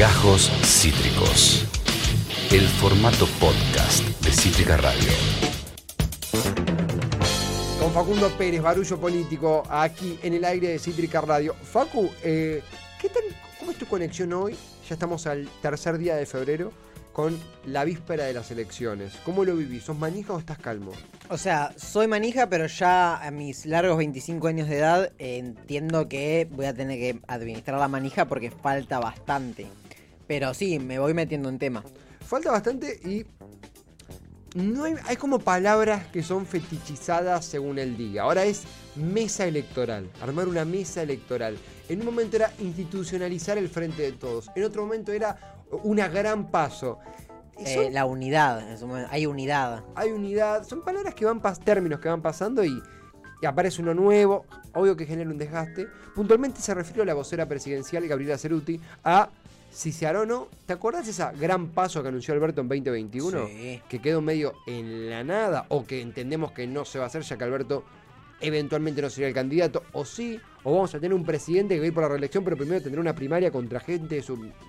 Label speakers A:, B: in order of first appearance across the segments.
A: Gajos Cítricos. El formato podcast de Cítrica Radio.
B: Con Facundo Pérez, barullo político, aquí en el aire de Cítrica Radio. Facu, eh, ¿qué tal, ¿cómo es tu conexión hoy? Ya estamos al tercer día de febrero con la víspera de las elecciones. ¿Cómo lo vivís? ¿Sos manija o estás calmo?
C: O sea, soy manija, pero ya a mis largos 25 años de edad eh, entiendo que voy a tener que administrar la manija porque falta bastante. Pero sí, me voy metiendo en tema.
B: Falta bastante y no hay, hay como palabras que son fetichizadas según el día. Ahora es mesa electoral, armar una mesa electoral. En un momento era institucionalizar el frente de todos. En otro momento era una gran paso.
C: Eh, la unidad, hay unidad.
B: hay unidad, son palabras que van términos que van pasando y, y aparece uno nuevo, obvio que genera un desgaste. Puntualmente se refirió a la vocera presidencial Gabriela Ceruti a si se hará o no. ¿Te acordás de esa gran paso que anunció Alberto en 2021?
C: Sí.
B: Que quedó medio en la nada o que entendemos que no se va a hacer ya que Alberto eventualmente no sería el candidato, o sí, o vamos a tener un presidente que va a ir por la reelección, pero primero tendrá una primaria contra gente,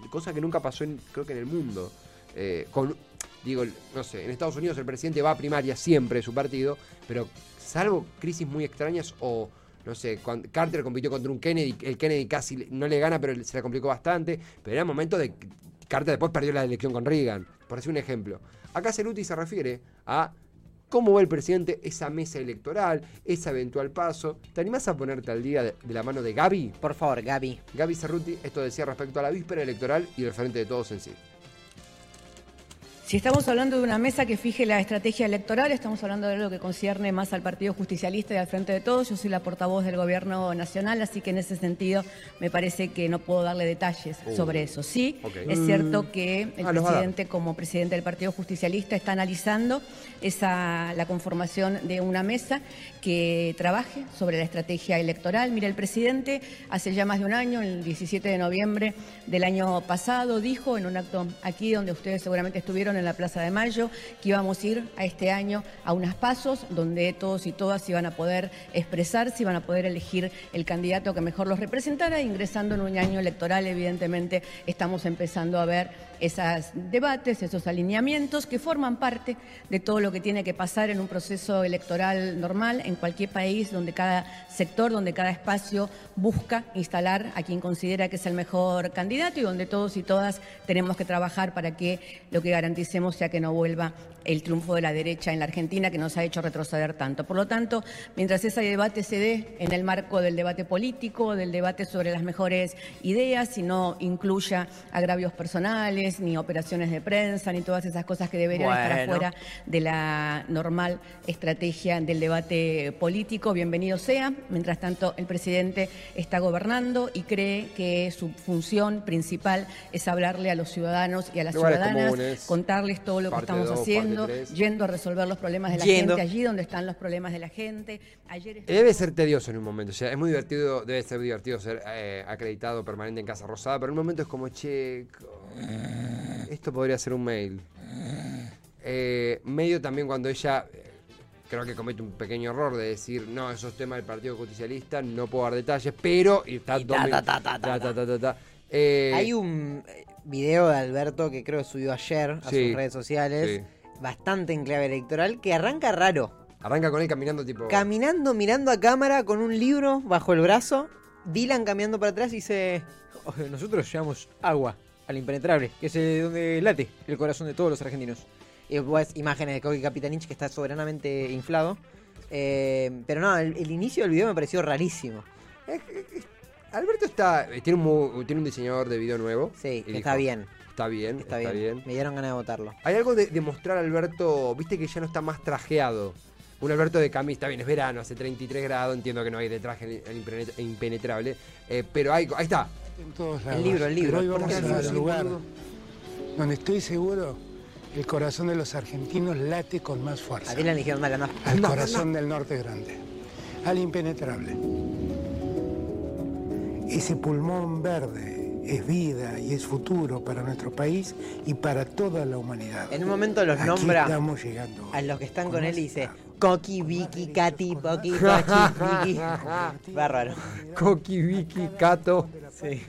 B: cosa que nunca pasó, en, creo que en el mundo. Eh, con, digo, no sé, en Estados Unidos el presidente va a primaria siempre de su partido, pero salvo crisis muy extrañas o, no sé, Carter compitió contra un Kennedy, el Kennedy casi no le gana, pero se la complicó bastante, pero era momento de... Carter después perdió la elección con Reagan, por decir un ejemplo. Acá Ceruti se refiere a cómo va el presidente esa mesa electoral, ese eventual paso. ¿Te animás a ponerte al día de, de la mano de Gaby?
C: Por favor, Gaby.
B: Gaby Cerruti, esto decía respecto a la víspera electoral y el frente de todos en sí.
D: Si estamos hablando de una mesa que fije la estrategia electoral, estamos hablando de algo que concierne más al Partido Justicialista y al Frente de Todos. Yo soy la portavoz del Gobierno Nacional, así que en ese sentido me parece que no puedo darle detalles sobre eso. Sí, es cierto que el
B: Ah,
D: presidente, como presidente del Partido Justicialista, está analizando esa, la conformación de una mesa que trabaje sobre la estrategia electoral. Mire, el presidente hace ya más de un año, el 17 de noviembre del año pasado, dijo en un acto aquí donde ustedes seguramente estuvieron en la Plaza de Mayo, que íbamos a ir a este año a unas pasos donde todos y todas iban a poder expresarse, iban a poder elegir el candidato que mejor los representara. Ingresando en un año electoral, evidentemente, estamos empezando a ver esos debates, esos alineamientos que forman parte de todo lo que tiene que pasar en un proceso electoral normal en cualquier país donde cada sector, donde cada espacio busca instalar a quien considera que es el mejor candidato y donde todos y todas tenemos que trabajar para que lo que garanticemos sea que no vuelva el triunfo de la derecha en la Argentina que nos ha hecho retroceder tanto. Por lo tanto, mientras ese debate se dé en el marco del debate político, del debate sobre las mejores ideas, y no incluya agravios personales, ni operaciones de prensa, ni todas esas cosas que deberían estar afuera de la normal estrategia del debate político, bienvenido sea. Mientras tanto, el presidente está gobernando y cree que su función principal es hablarle a los ciudadanos y a las
B: Lugares
D: ciudadanas,
B: comunes.
D: contarles todo lo que estamos
B: dos,
D: haciendo, yendo a resolver los problemas de la
C: Yendo.
D: gente allí donde están los problemas de la gente. Ayer
B: Debe ser tedioso en un momento, o sea, es muy divertido, debe ser divertido ser eh, acreditado permanente en Casa Rosada, pero en un momento es como, che, esto podría ser un mail. Eh, medio también cuando ella eh, creo que comete un pequeño error de decir, no, esos temas del Partido Justicialista, no puedo dar detalles, pero... Y está
C: Hay un eh, video de Alberto que creo que subió ayer a
B: Sí,
C: sus redes sociales,
B: sí.
C: bastante en clave electoral, que arranca raro.
B: Arranca con él caminando tipo...
C: Caminando, mirando a cámara con un libro bajo el brazo. Dylan caminando para atrás y dice: "Oh, Nosotros llevamos agua al impenetrable, que es eh, donde late el corazón de todos los argentinos. Y después imágenes de Coqui Capitanich que está soberanamente inflado. Eh, pero no, el, el inicio del video me pareció rarísimo.
B: Alberto está eh, tiene un, mu- tiene un diseñador de video nuevo.
C: Sí,
B: y
C: que
B: dijo,
C: está bien.
B: Está bien,
C: Está, bien. Me dieron ganas de votarlo.
B: Hay algo de, de mostrar a Alberto, viste que ya no está más trajeado. Un Alberto de camisa, está bien, es verano, hace 33 grados, entiendo que no hay de traje el impenet- impenetrable. eh, pero hay, ahí está.
E: En todos lados.
C: libro, el libro.
E: Pero hoy vamos
B: ¿Por qué no
E: al
B: así,
E: lugar donde estoy seguro el corazón de los argentinos late con más
C: A
E: fuerza.
C: Dijeron: Dale, anda.
E: Al corazón del norte grande. Al impenetrable. Ese pulmón verde es vida y es futuro para nuestro país y para toda la humanidad.
C: En un momento los
E: Aquí
C: nombra
E: Estamos llegando.
C: a los que están con
E: Con
C: él y dice: Coqui, Vicky, Katy, Poqui, Pochi, Vicky. Bárbaro.
B: Coqui, Vicky, Cato.
C: Sí.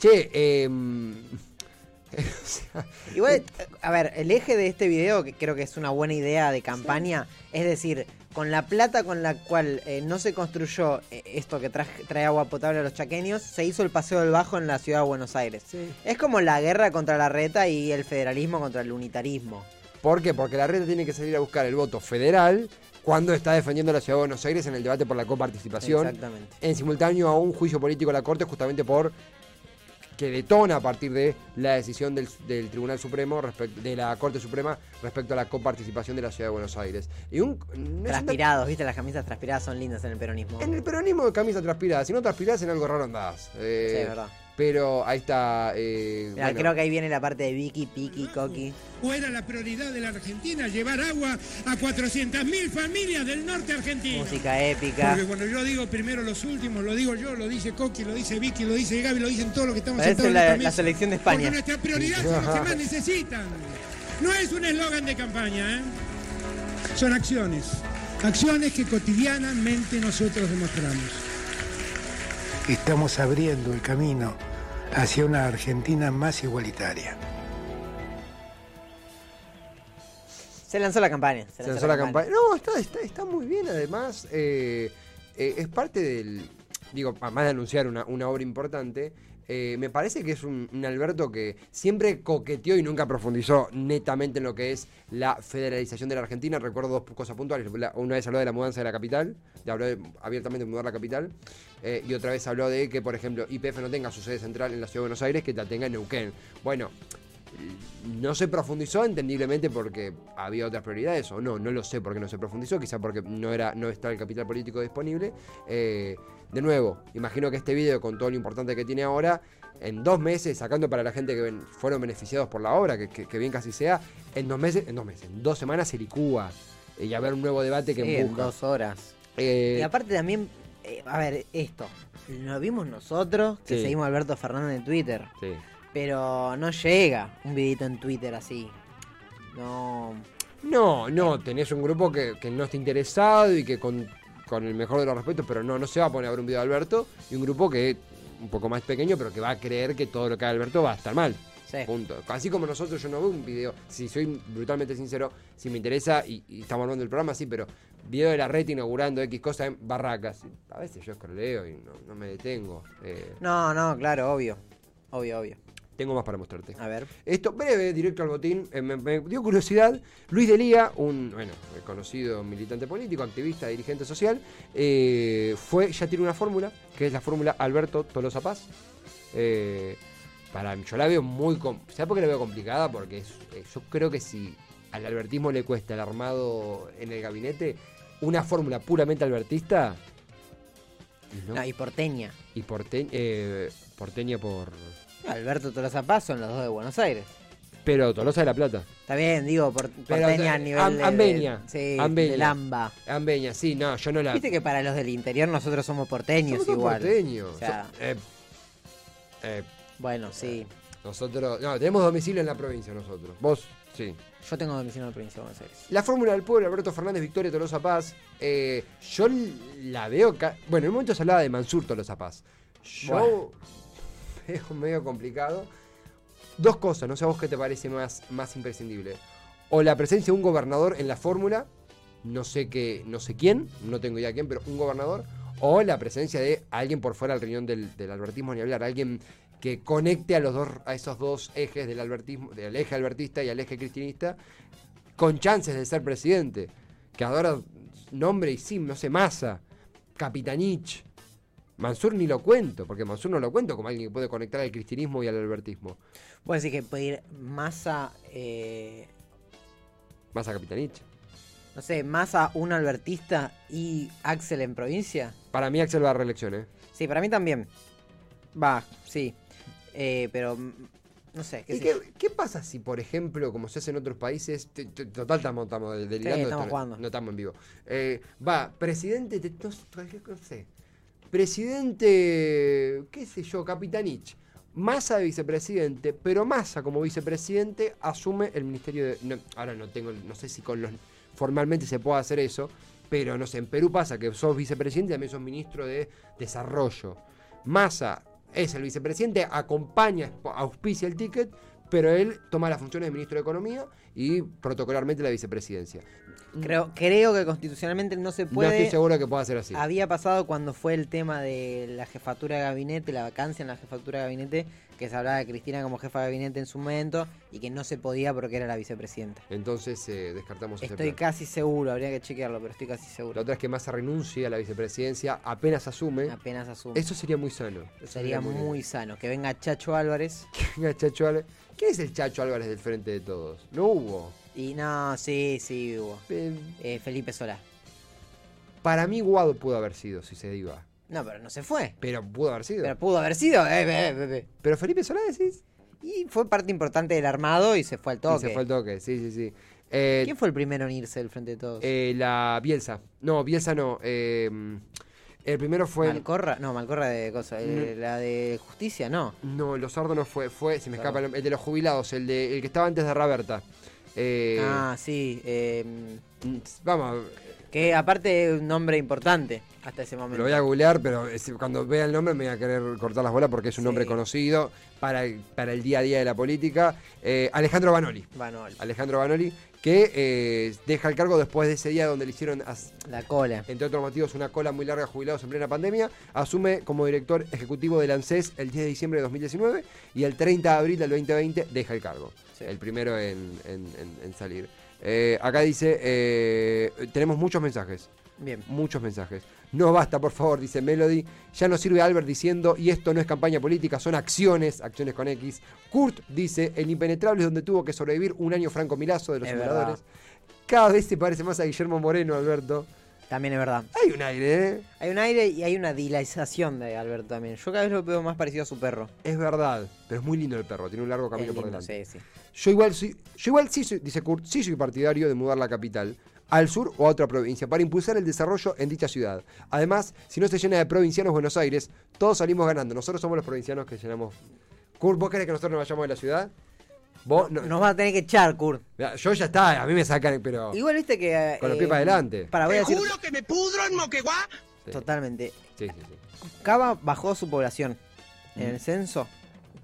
B: Che, em, o sea,
C: Igual, eh, a ver, el eje de este video, que creo que es una buena idea de campaña, es decir, con la plata con la cual eh, no se construyó eh, esto que traje- trae agua potable a los chaqueños, se hizo el Paseo del Bajo en la ciudad de Buenos Aires.
B: Sí.
C: Es como la guerra contra la reta y el federalismo contra el unitarismo.
B: ¿Por qué? Porque la red tiene que salir a buscar el voto federal cuando está defendiendo a la ciudad de Buenos Aires en el debate por la coparticipación.
C: Exactamente.
B: En simultáneo a un juicio político a la Corte justamente por que detona a partir de la decisión del, del Tribunal Supremo respecto de la Corte Suprema respecto a la coparticipación de la ciudad de Buenos Aires. Y un no
C: Transpirados, viste, las camisas transpiradas son lindas en el peronismo.
B: en el peronismo de camisa transpirada, si no transpirás en algo raro andás. Eh,
C: Sí, es verdad.
B: Pero ahí está. eh, bueno.
C: Creo que ahí viene la parte de Vicky, Piki, Coqui.
F: ¿O era la prioridad de la Argentina llevar agua a 400.000 familias del norte argentino?
C: Música épica.
F: Porque cuando yo digo primero los últimos, lo digo yo, lo dice Coqui, lo dice Vicky, lo dice Gaby, lo dicen todos los que estamos
C: Parece
F: sentados en
C: la- la selección de
F: Porque
C: España.
F: nuestra prioridad son los que más necesitan. No es un eslogan de campaña, ¿eh? Son acciones. Acciones que cotidianamente nosotros demostramos.
E: Estamos abriendo el camino hacia una Argentina más igualitaria.
C: Se lanzó la campaña. Se,
B: Se lanzó la campaña. No, está, está, está muy bien, además. eh, eh, es parte del. Digo, además de anunciar una, una obra importante, eh, me parece que es un, Alberto que siempre coqueteó y nunca profundizó netamente en lo que es la federalización de la Argentina. Recuerdo dos cosas puntuales. Una vez habló de la mudanza de la capital, de habló de- abiertamente de mudar la capital, eh, y otra vez habló de que, por ejemplo, IPF no tenga su sede central en la ciudad de Buenos Aires, que la tenga en Neuquén. Bueno, no se profundizó entendiblemente porque había otras prioridades o no, no lo sé por qué no se profundizó, quizá porque no era no está el capital político disponible. Eh, de nuevo, imagino que este video con todo lo importante que tiene ahora, en dos meses, sacando para la gente que ven- fueron beneficiados por la obra, que, que- que bien casi sea, en dos meses, en dos meses, en dos semanas se licúa eh, y haber un nuevo debate que
C: Sí, en dos horas.
B: Eh,
C: Y aparte también, eh, a ver, esto. Lo vimos nosotros, que
B: Sí.
C: seguimos a Alberto Fernández en Twitter.
B: sí.
C: Pero no llega un videito en Twitter así. No.
B: No, no, tenés un grupo que, que no está interesado y que con, con el mejor de los respetos, pero no, no se va a poner a ver un video de Alberto, y un grupo que un poco más pequeño, pero que va a creer que todo lo que haga Alberto va a estar mal.
C: Sí.
B: Punto. Así como nosotros, yo no veo un video, si soy brutalmente sincero, si me interesa, y, y estamos hablando del programa, sí, pero video de la red inaugurando X cosas en barracas. A veces yo escroleo y no, no me detengo. Eh,
C: No, no, claro, obvio. Obvio, obvio.
B: Tengo más para mostrarte.
C: A ver.
B: Esto, breve, directo al botín, eh, me, me dio curiosidad. Luis de Lía, un bueno, conocido militante político, activista, dirigente social, eh, fue, ya tiene una fórmula, que es la fórmula Alberto Tolosa Paz. Eh, para yo la veo muy. ¿Sabes por qué la veo complicada? Porque es- eh, yo creo que si al albertismo le cuesta el armado en el gabinete, una fórmula puramente albertista. no-
C: No, y porteña.
B: y porte- porteña por.
C: Alberto Tolosa Paz son los dos de Buenos Aires.
B: Pero Tolosa de la Plata.
C: Está bien, digo, por, porteña a
B: eh,
C: nivel
B: am-
C: de,
B: ambeña,
C: de- sí,
B: ambeña.
C: del AMBA.
B: Ambeña, sí, no, yo no la.
C: Viste que para los del interior nosotros somos porteños
B: Somos
C: igual.
B: porteños.
C: O sea,
B: So- eh, eh,
C: bueno, sí.
B: nosotros. No, tenemos domicilio en la provincia nosotros. Vos, sí.
C: Yo tengo domicilio en la provincia de Buenos Aires.
B: La fórmula del pueblo, Alberto Fernández, Victoria Tolosa Paz. eh, yo la veo. ca- Bueno, en un momento se hablaba de Mansur Tolosa Paz. Yo. Es medio complicado. Dos cosas, no sé a vos qué te parece más, más imprescindible. O la presencia de un gobernador en la fórmula, no sé qué, no sé quién, no tengo idea quién, pero un gobernador. O la presencia de alguien por fuera del riñón del, del albertismo ni hablar, alguien que conecte a los dos, a esos dos ejes del albertismo, del eje albertista y al eje cristinista, con chances de ser presidente. Que ahora nombre y sí, no sé, Massa, Capitanich. Mansur ni lo cuento, porque Mansur no lo cuento como alguien que puede conectar al cristianismo y al albertismo.
C: Puedo decir que puede ir Massa, eh,
B: Massa Capitanich.
C: no sé, Massa un albertista y Axel en provincia.
B: Para mí Axel va a reelección, ¿eh?
C: Sí, para mí también. Va, sí. Eh, pero, no sé. qué
B: ¿Y qué, pasa si, por ejemplo, como se hace en otros países, te- te- total estamos, estamos delirando,
C: estamos
B: esto no-
C: jugando.
B: no estamos en vivo. Eh, va, presidente, te- no, no sé, presidente, qué sé yo, Capitanich, Massa de vicepresidente, pero Massa como vicepresidente asume el ministerio de... no, ahora no tengo, no sé si con los formalmente se puede hacer eso, pero no sé, en Perú pasa que sos vicepresidente y también sos ministro de desarrollo. Massa es el vicepresidente, acompaña, auspicia el ticket, pero él toma las funciones de ministro de Economía y protocolarmente la vicepresidencia.
C: Creo, creo que constitucionalmente no se
B: No
C: puede.
B: estoy seguro que pueda ser así.
C: Había pasado cuando fue el tema de la jefatura de gabinete, la vacancia en la jefatura de gabinete, que se hablaba de Cristina como jefa de gabinete en su momento y que no se podía porque era la vicepresidenta.
B: Entonces eh, descartamos ese
C: Estoy
B: plan.
C: casi seguro, habría que chequearlo, pero estoy casi
B: La
C: seguro.
B: otra es que Massa renuncie a la vicepresidencia, apenas asume.
C: Apenas asume.
B: Eso sería muy sano. Eso
C: Sería muy sano. Que venga Chacho Álvarez.
B: Venga, Chacho Álvarez. ¿Quién es el Chacho Álvarez del frente de todos? No hubo.
C: Y no, sí, sí, hubo.
B: Eh,
C: Eh, Felipe Solá.
B: para mí Guado pudo haber sido, si se iba.
C: No, pero no se fue.
B: Pero pudo haber sido.
C: Pero
B: Pero,
C: pudo haber sido. Eh, eh, eh, eh.
B: Felipe Solá decís.
C: Y fue parte importante del armado y se fue al
B: Y
C: toque.
B: se fue el toque, sí, sí, sí.
C: ¿Quién fue el primero en irse del frente de todos?
B: eh, la Bielsa. No, Bielsa no. eh, el primero fue. el-
C: Malcorra, no, Malcorra de cosa, eh, la de justicia, no.
B: No, los sordos no fue. Fue, se me escapa el, el de los jubilados, el, de, el que estaba antes de Raberta. Eh,
C: ah, sí, eh,
B: Vamos,
C: que aparte un nombre importante hasta ese momento.
B: lo voy a googlear, pero es- cuando vea el nombre me voy a querer cortar las bolas porque es un
C: Sí.
B: nombre conocido para el, para el día a día de la política. Eh, Alejandro Banoli.
C: Banol,
B: Alejandro Banoli, que eh, deja el cargo después de ese día donde le hicieron,
C: la cola.
B: entre otros motivos, una cola muy larga jubilados en plena pandemia. Asume como director ejecutivo del ANSES el 10 de diciembre de 2019 y el 30 de abril del 2020 deja el cargo.
C: Sí.
B: El primero en, en- en- en salir. Eh, acá dice, eh, tenemos muchos mensajes.
C: Bien.
B: Muchos mensajes. No basta, por favor, dice Melody. Ya no sirve Albert diciendo, y esto no es campaña política, son acciones, acciones con X. Kurt dice, el impenetrable es donde tuvo que sobrevivir un año Franco Milazo de los
C: Es
B: simuladores. Cada vez se parece más a Guillermo Moreno, Alberto.
C: También es verdad.
B: Hay un aire, ¿eh?
C: Hay un aire y hay una dilaización de Alberto también. Yo cada vez lo veo más parecido a su perro.
B: Es verdad, pero es muy lindo el perro, tiene un largo camino por delante.
C: sí, sí.
B: Yo igual, soy, yo igual sí soy, dice Kurt, sí soy partidario de mudar la capital al sur o a otra provincia para impulsar el desarrollo en dicha ciudad. Además, si no se llena de provincianos Buenos Aires, todos salimos ganando. Nosotros somos los provincianos que llenamos. Kurt, ¿vos querés que nosotros nos vayamos de la ciudad? Vos no.
C: Nos va a tener que echar, Kurt.
B: Yo ya está, a mí me sacan, pero.
C: Igual viste que. eh,
B: Con los pies para adelante.
C: Para, voy a decir.
G: que me pudro en Moquegua.
B: Sí,
C: Totalmente.
B: sí, sí, sí.
C: Cava bajó su población en el censo.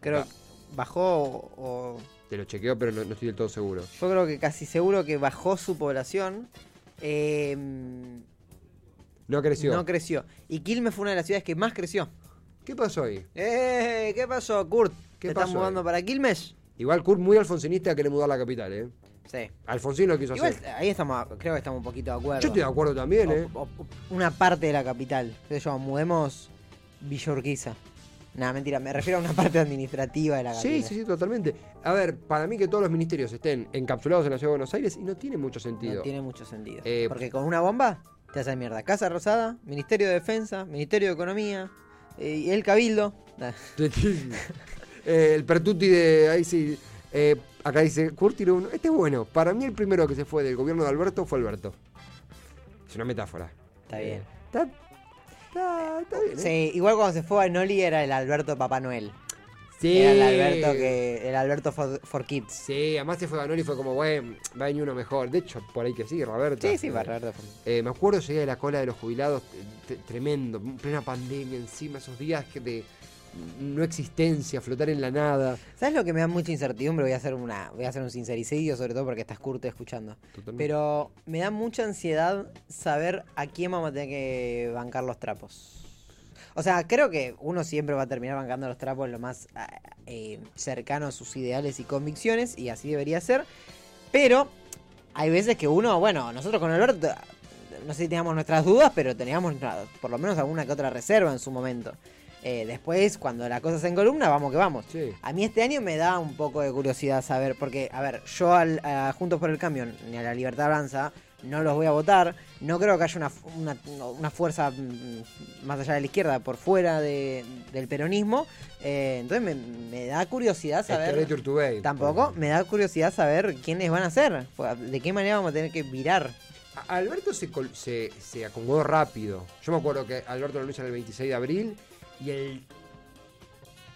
C: Creo
B: Ah.
C: que bajó o, o-
B: Te lo chequeo, pero no, no estoy del todo seguro.
C: Yo creo que casi seguro que bajó su población. eh,
B: No creció.
C: no creció. Y Quilmes fue una de las ciudades que más creció.
B: ¿Qué pasó ahí?
C: ¡Eh! ¿Qué pasó, Kurt?
B: ¿Qué
C: ¿Te están
B: pasó
C: mudando
B: ahí?
C: para Quilmes?
B: Igual Kurt muy alfonsinista quiere mudar la capital, ¿eh?
C: Sí.
B: Alfonsín lo quiso
C: Igual
B: hacer.
C: ahí estamos, creo que estamos un poquito de acuerdo.
B: Yo estoy de acuerdo también, ¿eh?
C: O- o- una parte de la capital. ¿Qué sé yo? Mudemos Villa Urquiza. Nada, mentira, me refiero a una parte administrativa de la.
B: Sí, sí, sí, totalmente. A ver, para mí que todos los ministerios estén encapsulados en la ciudad de Buenos Aires y no tiene mucho sentido.
C: No tiene mucho sentido.
B: Eh,
C: Porque con una bomba te hace mierda. Casa Rosada, Ministerio de Defensa, Ministerio de Economía, eh, y el Cabildo.
B: Eh, el Pertuti de ahí sí. eh, acá dice, Kurt tiró uno. Este es bueno. Para mí el primero que se fue del gobierno de Alberto fue Alberto. Es una metáfora.
C: Está bien.
B: Está, está, está bien. ¿eh?
C: Sí, igual cuando se fue a Noli era el Alberto Papá Noel.
B: Sí.
C: Era el Alberto que. El Alberto for, for Kids.
B: Sí, además se fue Ganoli y fue como, bueno, va a venir uno mejor. De hecho, por ahí que sí, Roberto.
C: Sí, sí, va Alberto for
B: Eh, me acuerdo llegué de la cola de los jubilados, tremendo, en plena pandemia encima, esos días que de no existencia, flotar en la nada.
C: ¿Sabes lo que me da mucha incertidumbre? Voy a hacer una, voy a hacer un sincericidio, sobre todo porque estás curto escuchando.
B: Totalmente.
C: Pero me da mucha ansiedad saber a quién vamos a tener que bancar los trapos. O sea, creo que uno siempre va a terminar bancando los trapos lo más ah, eh, cercano a sus ideales y convicciones, y así debería ser. Pero hay veces que uno, bueno, nosotros con Alberto, no sé si teníamos nuestras dudas, pero teníamos por lo menos alguna que otra reserva en su momento. Eh, después, cuando la cosa se en columna, vamos que vamos.
B: Sí.
C: A mí este año me da un poco de curiosidad saber, porque, a ver, yo al, a Juntos por el Cambio ni a la Libertad Avanza no los voy a votar. No creo que haya una, una, una fuerza mm, más allá de la izquierda por fuera de- del peronismo. Eh, entonces me, me da curiosidad saber.
B: Urtubey,
C: Tampoco, me da curiosidad saber quiénes van a ser. De qué manera vamos a tener que virar.
B: Alberto se, se, se acomodó rápido. Yo me acuerdo que Alberto lo anuncia el 26 de abril y el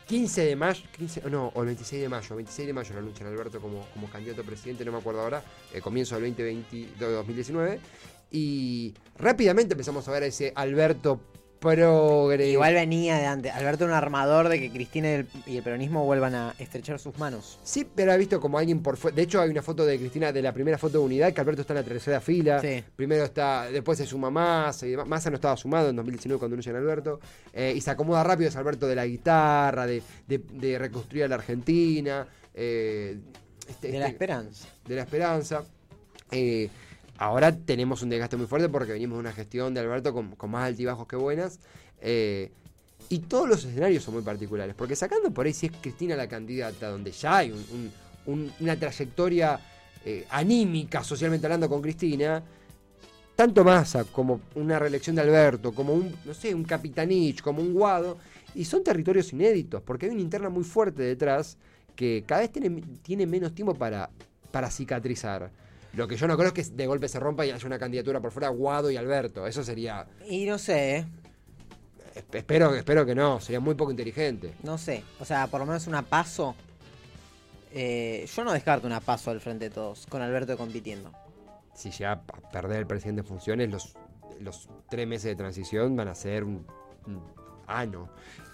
B: 15 de mayo, 15, no, o el 26 de mayo, 26 de mayo lo anuncian Alberto como, como candidato a presidente, no me acuerdo ahora, eh, comienzo del 2020, de 2019. Y rápidamente empezamos a ver a ese Alberto progre.
C: Igual venía de antes. Alberto era un armador de que Cristina y el, y el peronismo vuelvan a estrechar sus manos.
B: Sí, pero ha visto como alguien por fuera. De hecho, hay una foto de Cristina de la primera foto de unidad que Alberto está en la tercera fila.
C: Sí.
B: Primero está, después se suma Massa y demás. Massa no estaba sumado en 2019 cuando anuncian a Alberto. Eh, y se acomoda rápido es Alberto de la guitarra, de, de- de reconstruir a la Argentina. eh, este-
C: De la
B: este-
C: esperanza.
B: de la esperanza. Eh, ahora tenemos un desgaste muy fuerte porque venimos de una gestión de Alberto con, más altibajos que buenas. eh, y todos los escenarios son muy particulares. Porque sacando por ahí si es Cristina la candidata, donde ya hay un- un- un- una trayectoria eh, anímica, socialmente hablando, con Cristina, tanto Massa como una reelección de Alberto, como un, no sé, un Capitanich, como un Guado, y son territorios inéditos, porque hay una interna muy fuerte detrás que cada vez tiene, tiene menos tiempo para, para cicatrizar. Lo que yo no creo es que de golpe se rompa y haya una candidatura por fuera Guado y Alberto. Eso sería.
C: Y no sé, ¿eh?
B: esp- Espero, espero que no, sería muy poco inteligente.
C: No sé. O sea, por lo menos una paso. eh, yo no descarto una paso al frente de todos, con Alberto compitiendo.
B: Si llega a perder el presidente en funciones, los, los tres meses de transición van a ser un, un ano.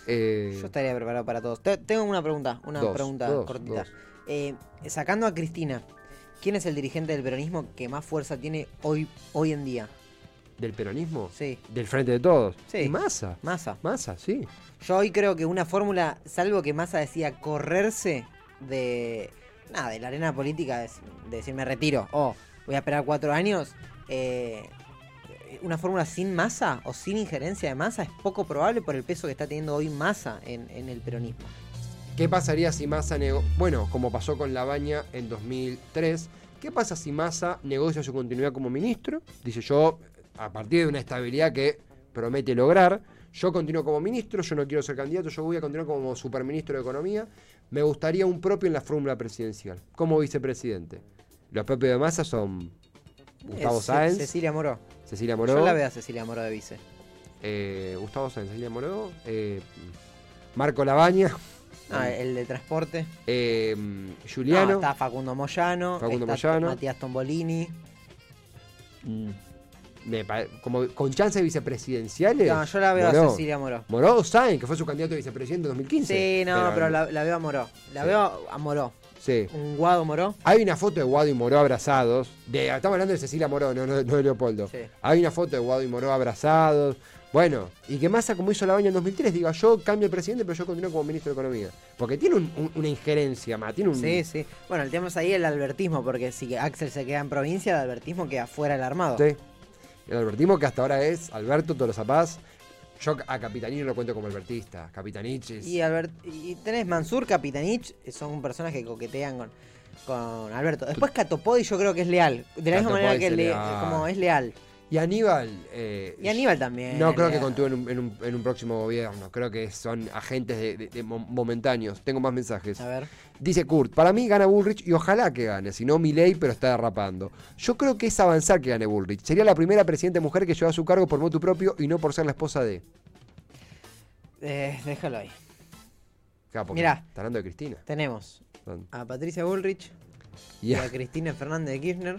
B: Eh,
C: Yo estaría preparado para todos. Te- tengo una pregunta, una
B: Dos,
C: pregunta
B: dos,
C: cortita.
B: dos.
C: Eh, sacando a Cristina, ¿quién es el dirigente del peronismo que más fuerza tiene hoy, hoy en día?
B: ¿Del peronismo?
C: Sí,
B: Del frente de todos.
C: Sí.
B: Y Massa.
C: Massa.
B: Massa, sí.
C: Yo hoy creo que una fórmula, salvo que Massa decía correrse de nada, de la arena política, de, de decir me retiro o voy a esperar cuatro años, eh, una fórmula sin masa o sin injerencia de masa es poco probable por el peso que está teniendo hoy masa en, en el peronismo.
B: ¿Qué pasaría si Massa negó? Bueno, como pasó con Labaña en 2003. ¿Qué pasa si Massa negocia su continuidad como ministro? Dice yo, a partir de una estabilidad que promete lograr, yo continúo como ministro, yo no quiero ser candidato, yo voy a continuar como superministro de Economía. Me gustaría un propio en la fórmula presidencial, como vicepresidente. Los propios de Massa son Gustavo
C: Es
B: Sáenz,
C: Cecilia Moró.
B: Cecilia Moró,
C: Yo la veo a Cecilia Moró de vice.
B: eh, Gustavo Sáenz, Cecilia Moró, eh, Marco Labaña,
C: Ah, el de transporte.
B: eh,
C: No,
B: Juliano.
C: está Facundo Moyano.
B: Facundo
C: está
B: Moyano.
C: Matías Tombolini.
B: Mm, me como con chances vicepresidenciales.
C: No, yo la veo
B: Moró.
C: a Cecilia Moró.
B: Moró o que fue su candidato a vicepresidente en 2015.
C: Sí, no, pero, la, la veo a Moró. La
B: Sí.
C: veo a Moró.
B: Sí.
C: Un guado Moró.
B: Hay una foto de Guado y Moró abrazados. De, estamos hablando de Cecilia Moró, no, no- no de Leopoldo.
C: Sí.
B: Hay una foto de Guado y Moró abrazados. Bueno, y que Massa, como hizo la baña en 2003, diga, yo cambio el presidente, pero yo continúo como ministro de Economía. Porque tiene un- un- una injerencia más, tiene un...
C: Sí, sí. Bueno, el tema es ahí el albertismo, porque si Axel se queda en provincia, el albertismo queda fuera del armado.
B: Sí. El albertismo que hasta ahora es Alberto Tolosa Paz. Yo a Capitanino lo cuento como albertista. Capitanich es...
C: Y, Albert, y tenés Mansur, Capitanich, son personas que coquetean con, con Alberto. Después Catopodi yo creo que es leal. De la misma manera que le- como es leal.
B: Y Aníbal. eh,
C: Y Aníbal también.
B: No creo que contúe en un, en un- en un próximo gobierno. Creo que son agentes de, de- de mo- momentáneos. Tengo más mensajes.
C: A ver.
B: Dice Kurt, para mí gana Bullrich y ojalá que gane, si no Milei, pero está derrapando. Yo creo que es avanzar que gane Bullrich. Sería la primera presidenta mujer que lleva su cargo por motu propio y no por ser la esposa de.
C: Eh, déjalo ahí.
B: Claro,
C: Mirá.
B: Está hablando de Cristina.
C: Tenemos a Patricia Bullrich Y a Cristina Fernández de Kirchner.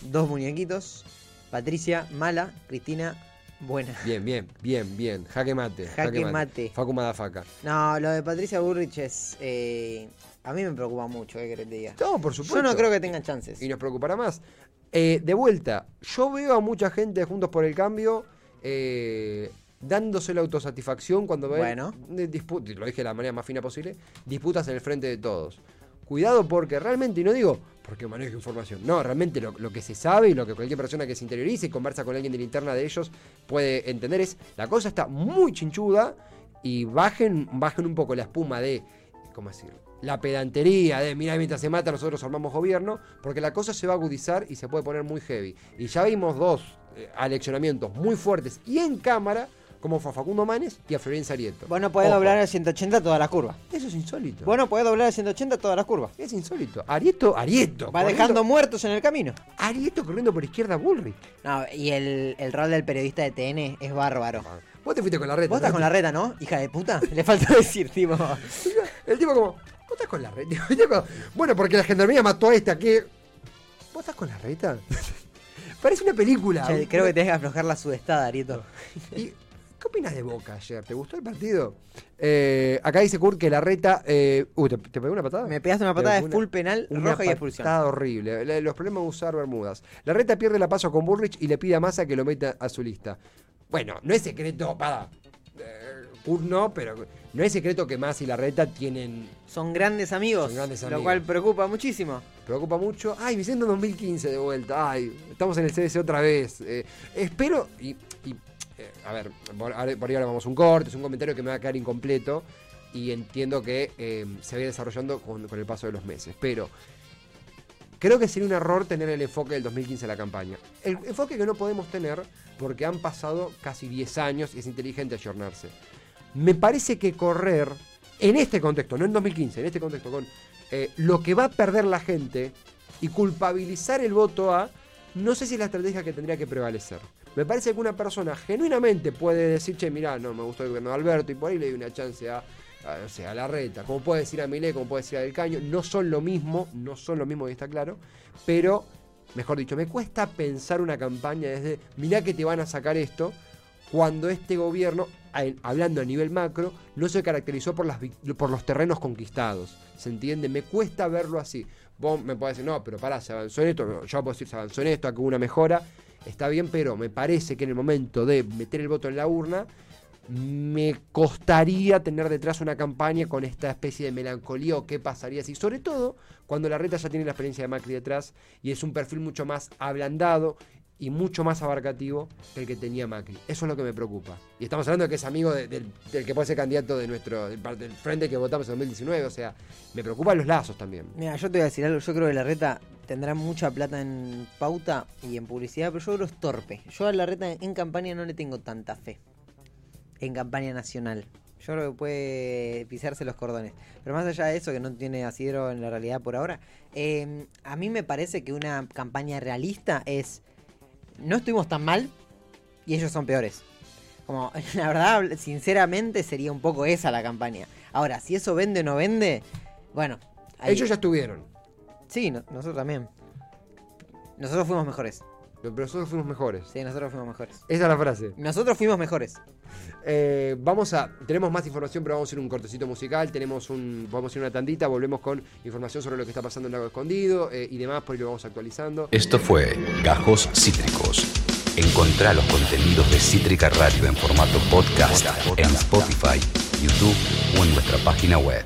C: Dos muñequitos. Patricia mala, Cristina buena.
B: Bien, bien, bien, bien. Jaque mate.
C: Jaque mate.
B: Facu Madafaca.
C: No, lo de Patricia Bullrich es. eh, a mí me preocupa mucho, ¿qué querés que te diga?
B: No, por supuesto.
C: Yo no creo que tengan chances.
B: y nos preocupará más. Eh, de vuelta, yo veo a mucha gente Juntos por el Cambio eh, dándose la autosatisfacción cuando ven,
C: Bueno.
B: lo dije de la manera más fina posible, disputas en el frente de todos. Cuidado porque realmente, y no digo porque manejo información, no, realmente lo, lo que se sabe y lo que cualquier persona que se interiorice y conversa con alguien de la interna de ellos puede entender es, la cosa está muy chinchuda y bajen, bajen un poco la espuma de, ¿cómo decirlo? La pedantería de, mira, mientras se mata nosotros armamos gobierno, porque la cosa se va a agudizar y se puede poner muy heavy. Y ya vimos dos eh, aleccionamientos muy fuertes y en cámara, como fue a Facundo Manes y a Florencia Arieto.
C: Vos no podés
B: Ojo,
C: doblar el 180 todas las curvas.
B: Eso es insólito.
C: Vos no podés doblar el 180 todas las curvas.
B: Es insólito. Arieto, Arieto.
C: Va dejando muertos en el camino.
B: Arieto corriendo por izquierda a Bullrich.
C: No, y el, el rol del periodista de TN es bárbaro.
B: Vos te fuiste con la red.
C: Vos estás con la reta, ¿no? Hija de puta. Le falta decir, tipo.
B: El tipo como, vos estás con la reta. Bueno, porque la gendarmería mató a esta que... ¿Vos estás con la reta? Parece una película.
C: Creo que tenés que aflojar la sudestada, Arieto.
B: Y ¿Qué opinas de Boca ayer? ¿Te gustó el partido? Eh, acá dice Kurt que la reta. Eh, uy, ¿te, ¿te pegó una patada?
C: Me pegaste una patada de full penal,
B: una
C: roja y expulsión.
B: patada horrible. La- Los problemas de usar Bermudas. La reta pierde la paso con Burrich y le pide a Massa que lo meta a su lista. Bueno, no es secreto, para. Kurt no, pero no es secreto que Massa y la reta tienen.
C: Son grandes amigos,
B: Son grandes
C: lo
B: amigos.
C: cual preocupa muchísimo.
B: Preocupa mucho. Ay, Vicente 2015 de vuelta. Ay, estamos en el CDC otra vez. Eh, espero. Y, eh, a ver, por, por ahí ahora vamos a un corte, es un comentario que me va a quedar incompleto. Y entiendo que eh, se va a desarrollando con, el paso de los meses. Pero creo que sería un error tener el enfoque del 2015 en la campaña. El enfoque que no podemos tener porque han pasado casi 10 años y es inteligente ayornarse. Me parece que correr en este contexto, no en 2015, en este contexto, con eh, lo que va a perder la gente y culpabilizar el voto a, no sé si es la estrategia que tendría que prevalecer. Me parece que una persona genuinamente puede decir, che, mirá, no me gustó el gobierno de Alberto y por ahí le doy una chance a, a, sea, a la reta. Como puede decir a Milei, como puede decir a Del Caño, no son lo mismo, no son lo mismo y está claro, pero, mejor dicho, me cuesta pensar una campaña desde, mirá que te van a sacar esto, cuando este gobierno, hablando a nivel macro, no se caracterizó por, las, por los terrenos conquistados. ¿Se entiende? Me cuesta verlo así. Vos me podés decir, no, pero pará, se avanzó en esto. Yo puedo decir, se avanzó en esto, acá hubo una mejora. Está bien, pero me parece que en el momento de meter el voto en la urna, me costaría tener detrás una campaña con esta especie de melancolía o qué pasaría si, sobre todo cuando la reta ya tiene la experiencia de Macri detrás y es un perfil mucho más ablandado y mucho más abarcativo que el que tenía Macri. Eso es lo que me preocupa. Y estamos hablando de que es amigo de- del, que puede ser candidato de nuestro del frente que votamos en 2019. O sea, me preocupan los lazos también.
C: Mira, yo te voy a decir algo, yo creo que la reta tendrá mucha plata en pauta y en publicidad, pero yo creo que es torpe. Yo a la reta en campaña no le tengo tanta fe. En campaña nacional. Yo creo que puede pisarse los cordones. Pero más allá de eso, que no tiene asidero en la realidad por ahora, eh, a mí me parece que una campaña realista es... No estuvimos tan mal y ellos son peores. Como, la verdad, sinceramente sería un poco esa la campaña. Ahora, si eso vende o no vende, bueno. ahí-
B: Ellos ya estuvieron.
C: Sí, no- nosotros también. Nosotros fuimos mejores.
B: Pero nosotros fuimos mejores.
C: Sí, nosotros fuimos mejores.
B: Esa es la frase.
C: Nosotros fuimos mejores.
B: Eh, vamos a. Tenemos más información, pero vamos a ir a un cortecito musical. Tenemos un. Vamos a ir a una tandita. Volvemos con información sobre lo que está pasando en Lago Escondido eh, y demás. Por ahí lo vamos actualizando.
A: Esto fue Gajos Cítricos. Encontrá los contenidos de Cítrica Radio en formato podcast en Spotify, YouTube o en nuestra página web.